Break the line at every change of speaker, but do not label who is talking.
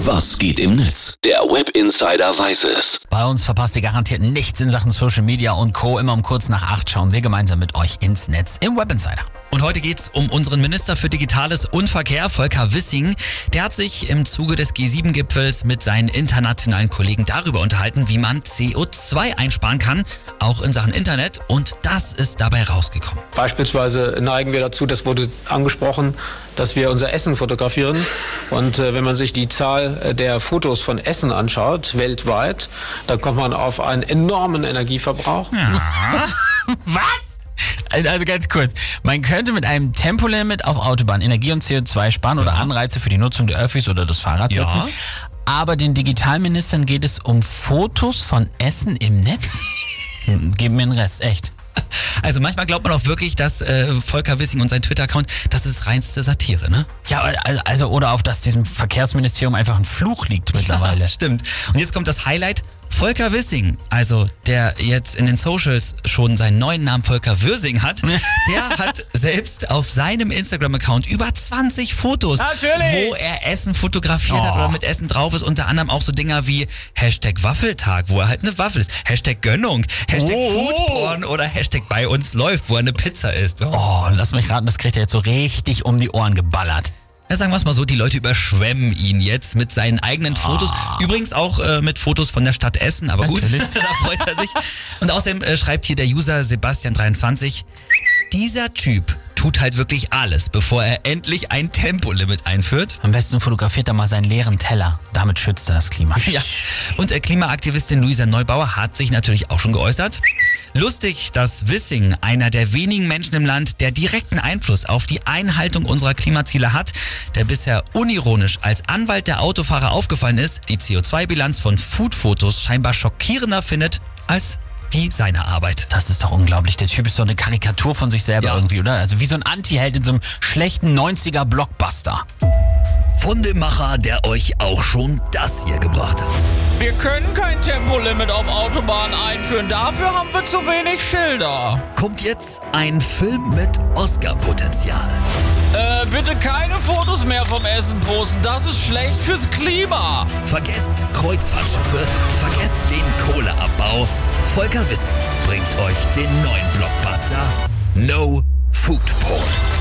Was geht im Netz? Der Web Insider weiß es.
Bei uns verpasst ihr garantiert nichts in Sachen Social Media und Co. Immer um kurz nach acht schauen wir gemeinsam mit euch ins Netz im Web Insider.
Und heute geht's um unseren Minister für Digitales und Verkehr, Volker Wissing. Der hat sich im Zuge des G7-Gipfels mit seinen internationalen Kollegen darüber unterhalten, wie man CO2 einsparen kann, auch in Sachen Internet. Und das ist dabei rausgekommen.
Beispielsweise neigen wir dazu, das wurde angesprochen, dass wir unser Essen fotografieren. Und äh, wenn man sich die Zahl äh, der Fotos von Essen anschaut, weltweit, dann kommt man auf einen enormen Energieverbrauch.
Ja. Was? Also ganz kurz, man könnte mit einem Tempolimit auf Autobahn Energie und CO2 sparen oder Anreize für die Nutzung der Öffis oder des Fahrrads
Ja.
setzen. Aber den Digitalministern geht es um Fotos von Essen im Netz? Gib mir den Rest, echt.
Also manchmal glaubt man auch wirklich, dass äh, Volker Wissing und sein Twitter-Account, das ist reinste Satire, ne?
Ja, al- also oder auf dass diesem Verkehrsministerium einfach ein Fluch liegt mittlerweile.
Stimmt. Und jetzt kommt das Highlight. Volker Wissing, also der jetzt in den Socials schon seinen neuen Namen Volker Würsing hat, der hat selbst auf seinem Instagram-Account über 20 Fotos,
Natürlich.
wo er Essen fotografiert hat
Oh.
oder mit Essen drauf ist. Unter anderem auch so Dinger wie Hashtag Waffeltag, wo er halt eine Waffel ist, Hashtag Gönnung, Hashtag
Oh.
Foodporn oder Hashtag bei uns läuft, wo er eine Pizza isst. Oh.
Oh, lass mich raten, das kriegt er jetzt so richtig um die Ohren geballert.
Ja, sagen wir es mal so, die Leute überschwemmen ihn jetzt mit seinen eigenen Fotos. Übrigens auch äh, mit Fotos von der Stadt Essen, aber gut,
Natürlich.
da freut er sich. Und außerdem äh, schreibt hier der User Sebastian23, dieser Typ tut halt wirklich alles, bevor er endlich ein Tempolimit einführt.
Am besten fotografiert er mal seinen leeren Teller. Damit schützt er das Klima.
Ja. Und äh, Klimaaktivistin Luisa Neubauer hat sich natürlich auch schon geäußert. Lustig, dass Wissing, einer der wenigen Menschen im Land, der direkten Einfluss auf die Einhaltung unserer Klimaziele hat, der bisher unironisch als Anwalt der Autofahrer aufgefallen ist, die CO2-Bilanz von Foodfotos scheinbar schockierender findet als die seiner Arbeit.
Das ist doch unglaublich. Der Typ ist so eine Karikatur von sich selber
Ja.
irgendwie, oder? Also wie so ein Anti-Held in so einem schlechten 90er-Blockbuster.
Von dem Macher, der euch auch schon das hier gebracht hat.
Wir können kein Tempolimit auf Autobahnen einführen. Dafür haben wir zu wenig Schilder.
Kommt jetzt ein Film mit Oscar-Potenzial.
Äh, bitte keine Fotos mehr vom Essen posten. Das ist schlecht fürs Klima.
Vergesst Kreuzfahrtschiffe, vergesst den Kohleabbau. Volker Wissing bringt euch den neuen Blockbuster No Food Porn.